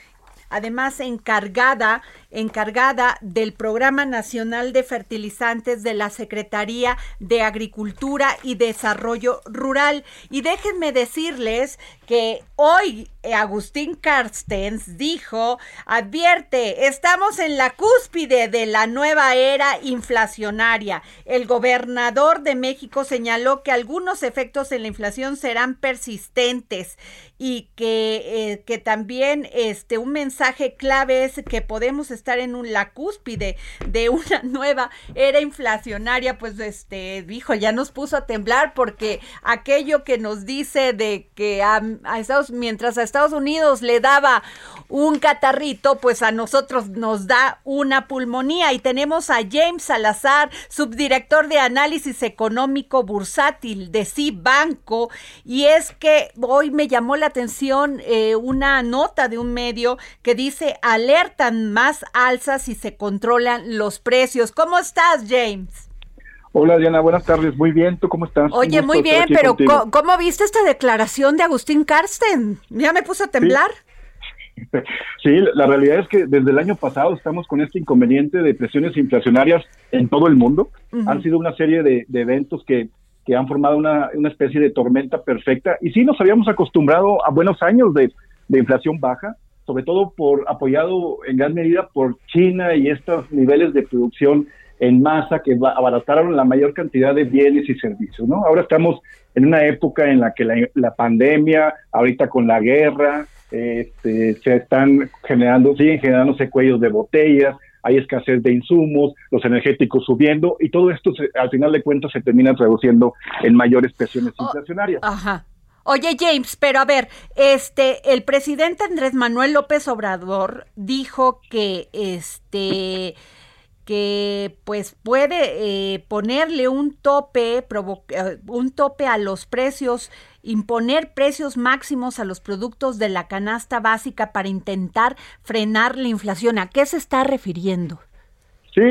Speaker 2: además encargada, encargada del Programa Nacional de Fertilizantes de la Secretaría de Agricultura y Desarrollo Rural. Y déjenme decirles que hoy eh, Agustín Carstens dijo, advierte, estamos en la cúspide de la nueva era inflacionaria. El gobernador de México señaló que algunos efectos en la inflación serán persistentes y que, eh, que también este, un mensaje clave es que podemos estar en un, la cúspide de una [laughs] nueva era inflacionaria, pues este, dijo, ya nos puso a temblar porque aquello que nos dice de que a, a Estados, mientras a Estados Unidos le daba un catarrito, pues a nosotros nos da una pulmonía. Y tenemos a James Salazar, subdirector de análisis económico bursátil de Cibanco. Y es que hoy me llamó la atención eh, una nota de un medio que dice alertan más alzas si se controlan los precios. ¿Cómo estás, James?
Speaker 13: Hola Diana, buenas tardes. Muy bien, ¿tú cómo estás?
Speaker 2: Oye, muy bien, pero ¿cómo, viste esta declaración de Agustín Karsten? Ya me puso a temblar. [laughs]
Speaker 13: Sí. la realidad es que desde el año pasado estamos con este inconveniente de presiones inflacionarias en todo el mundo. Han sido una serie de, eventos que, que, han formado una, una, especie de tormenta perfecta y sí nos habíamos acostumbrado a buenos años de, de inflación baja, sobre todo por apoyado en gran medida por China y estos niveles de producción en masa que abarataron la mayor cantidad de bienes y servicios, ¿no? Ahora estamos en una época en la que la, pandemia, ahorita con la guerra, este, se están generando, siguen generándose cuellos de botellas, hay escasez de insumos, los energéticos subiendo y todo esto al final de cuentas se termina traduciendo en mayores presiones oh, inflacionarias.
Speaker 2: Ajá. Oye James, pero a ver, este, el presidente Andrés Manuel López Obrador dijo que este que pues puede eh, ponerle un tope, eh, un tope a los precios, imponer precios máximos a los productos de la canasta básica para intentar frenar la inflación. ¿A qué se está refiriendo?
Speaker 13: Sí,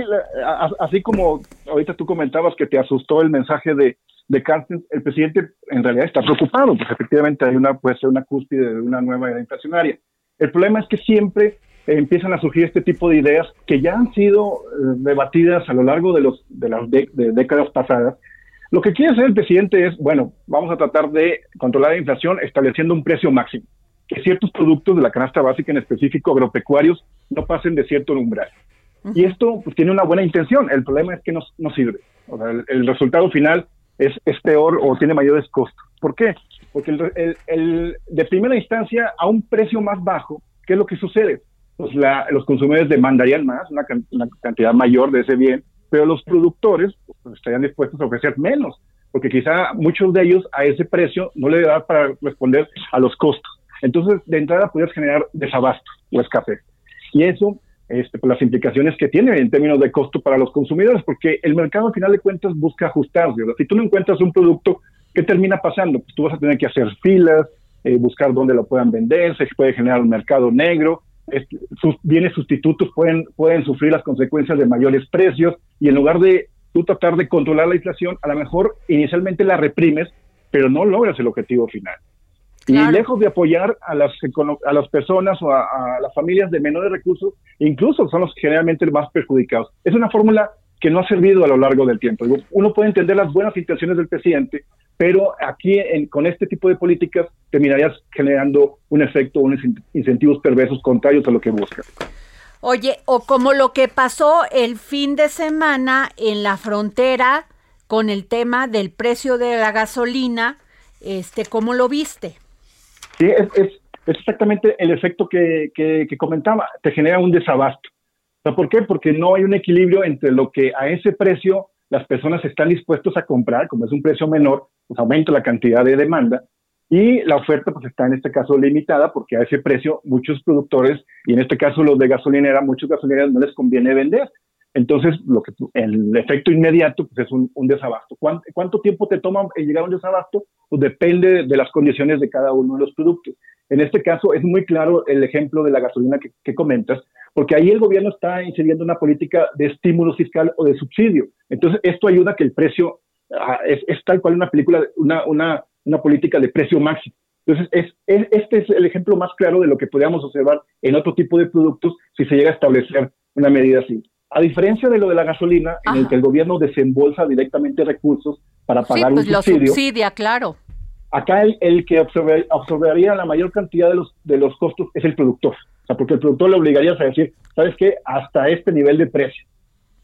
Speaker 13: así como ahorita tú comentabas que te asustó el mensaje de, de Carsten, el presidente en realidad está preocupado, pues efectivamente hay una, puede ser una cúspide de una nueva era inflacionaria. El problema es que siempre empiezan a surgir este tipo de ideas que ya han sido eh, debatidas a lo largo de, los, de las décadas pasadas. Lo que quiere hacer el presidente es, bueno, vamos a tratar de controlar la inflación estableciendo un precio máximo, que ciertos productos de la canasta básica, en específico agropecuarios, no pasen de cierto umbral. Y esto pues, tiene una buena intención, el problema es que no, no sirve. O sea, el, resultado final es, es, peor o tiene mayores costos. ¿Por qué? Porque el, el, de primera instancia, a un precio más bajo, ¿qué es lo que sucede? pues los consumidores demandarían más, una, cantidad mayor de ese bien, pero los productores pues, estarían dispuestos a ofrecer menos, porque quizá muchos de ellos a ese precio no le da para responder a los costos. Entonces, de entrada, podrías generar desabasto o escasez. Y eso, este, pues las implicaciones que tiene en términos de costo para los consumidores, porque el mercado al final de cuentas busca ajustarse. Si tú no encuentras un producto, ¿qué termina pasando? Pues tú vas a tener que hacer filas, eh, buscar dónde lo puedan vender, se puede generar un mercado negro, sus bienes sustitutos pueden, pueden sufrir las consecuencias de mayores precios y en lugar de tú tratar de controlar la inflación, a lo mejor inicialmente la reprimes, pero no logras el objetivo final. Y lejos de apoyar a las, a las personas o a, a, las familias de menores recursos, incluso son los generalmente más perjudicados. Es una fórmula que no ha servido a lo largo del tiempo. Uno puede entender las buenas intenciones del presidente, pero aquí con este tipo de políticas terminarías generando un efecto, unos incentivos perversos contrarios a lo que busca.
Speaker 2: Oye, o como lo que pasó el fin de semana en la frontera con el tema del precio de la gasolina, este, ¿cómo lo viste?
Speaker 13: Sí, es, exactamente el efecto que, que, comentaba, te genera un desabasto. ¿Por qué? Porque no hay un equilibrio entre lo que a ese precio las personas están dispuestos a comprar, como es un precio menor, pues aumenta la cantidad de demanda y la oferta pues está en este caso limitada porque a ese precio muchos productores y en este caso los de gasolinera, muchos gasolineras no les conviene vender. Entonces, lo que el efecto inmediato pues, es un, desabasto. ¿Cuánto, tiempo te toma llegar a un desabasto? Pues depende de las condiciones de cada uno de los productos. En este caso es muy claro el ejemplo de la gasolina que, comentas, porque ahí el gobierno está incidiendo una política de estímulo fiscal o de subsidio. Entonces, esto ayuda a que el precio ah, es, tal cual una película, una, política de precio máximo. Entonces, es, este es el ejemplo más claro de lo que podríamos observar en otro tipo de productos si se llega a establecer una medida así. A diferencia de lo de la gasolina, en el que el gobierno desembolsa directamente recursos para pagar
Speaker 2: sí, pues
Speaker 13: un
Speaker 2: lo
Speaker 13: subsidio,
Speaker 2: subsidia, claro.
Speaker 13: acá el, el que absorbe- absorbería la mayor cantidad de los, de los costos es el productor. O sea, porque el productor le obligaría a decir, ¿sabes qué? Hasta este nivel de precio.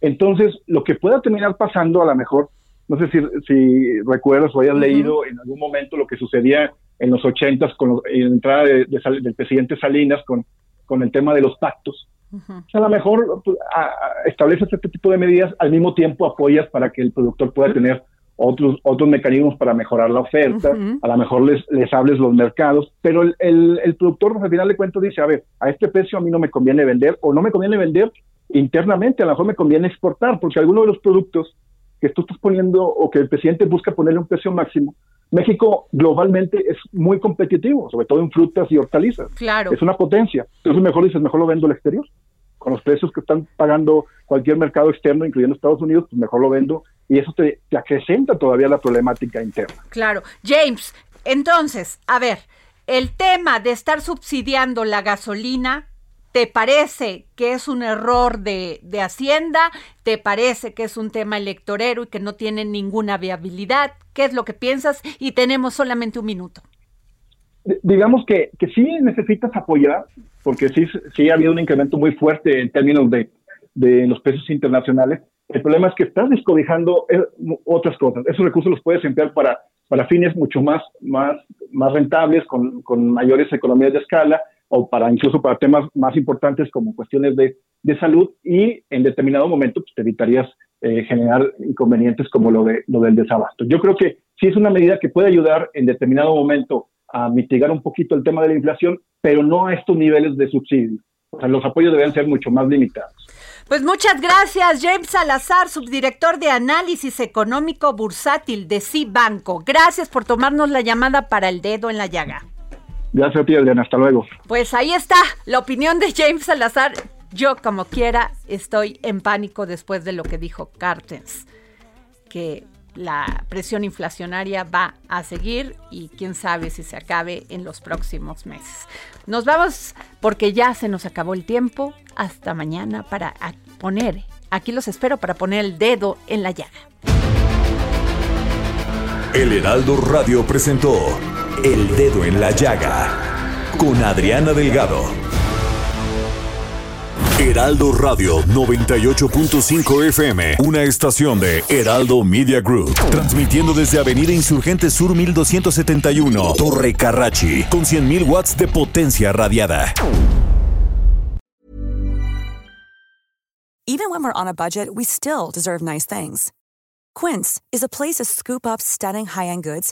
Speaker 13: Entonces, lo que pueda terminar pasando a lo mejor, no sé si, si recuerdas o hayas leído en algún momento lo que sucedía en los ochentas con los- en la entrada de- del presidente Salinas con, con el tema de los pactos. A lo mejor pues, a- a- estableces este tipo de medidas, al mismo tiempo apoyas para que el productor pueda tener otros otros mecanismos para mejorar la oferta, a lo mejor les, les hables los mercados, pero el, el, el productor al final de cuentas dice, a ver, a este precio a mí no me conviene vender o no me conviene vender internamente, a lo mejor me conviene exportar, porque algunos de los productos que tú estás poniendo o que el presidente busca ponerle un precio máximo, México globalmente es muy competitivo, sobre todo en frutas y hortalizas.
Speaker 2: Claro.
Speaker 13: Es una potencia. Entonces mejor dices, mejor lo vendo al exterior. Con los precios que están pagando cualquier mercado externo, incluyendo Estados Unidos, pues mejor lo vendo y eso te, te acrecenta todavía la problemática interna.
Speaker 2: Claro. James, entonces, a ver, el tema de estar subsidiando la gasolina, ¿te parece que es un error de, de Hacienda? ¿Te parece que es un tema electorero y que no tiene ninguna viabilidad? ¿Qué es lo que piensas? Y tenemos solamente un minuto.
Speaker 13: Digamos que, que sí necesitas apoyar, porque sí, sí ha habido un incremento muy fuerte en términos de, de los precios internacionales. El problema es que estás descobijando eh, otras cosas. Esos recursos los puedes emplear para, para fines mucho más, más, más rentables, con, con mayores economías de escala, o para incluso para temas más importantes como cuestiones de, de salud, y en determinado momento pues, te evitarías eh, generar inconvenientes como lo, de, lo del desabasto. Yo creo que sí es una medida que puede ayudar en determinado momento a mitigar un poquito el tema de la inflación, pero no a estos niveles de subsidio. O sea, los apoyos deben ser mucho más limitados.
Speaker 2: Pues muchas gracias, James Salazar, subdirector de análisis económico bursátil de Cibanco. Gracias por tomarnos la llamada para el dedo en la llaga.
Speaker 13: Gracias a ti, Adriana. Hasta luego.
Speaker 2: Pues ahí está la opinión de James Salazar. Yo, como quiera, estoy en pánico después de lo que dijo Cartens, que la presión inflacionaria va a seguir y quién sabe si se acabe en los próximos meses. Nos vamos porque ya se nos acabó el tiempo. Hasta mañana para poner, aquí los espero para poner el dedo en la llaga.
Speaker 6: El Heraldo Radio presentó El Dedo en la Llaga con Adriana Delgado. Heraldo Radio 98.5 FM, una estación de Heraldo Media Group, transmitiendo desde Avenida Insurgente Sur 1271, Torre Carrachi, con 100.000 watts de potencia radiada.
Speaker 14: Even when we're on a budget, we still deserve nice things. Quince is a place to scoop up stunning high-end goods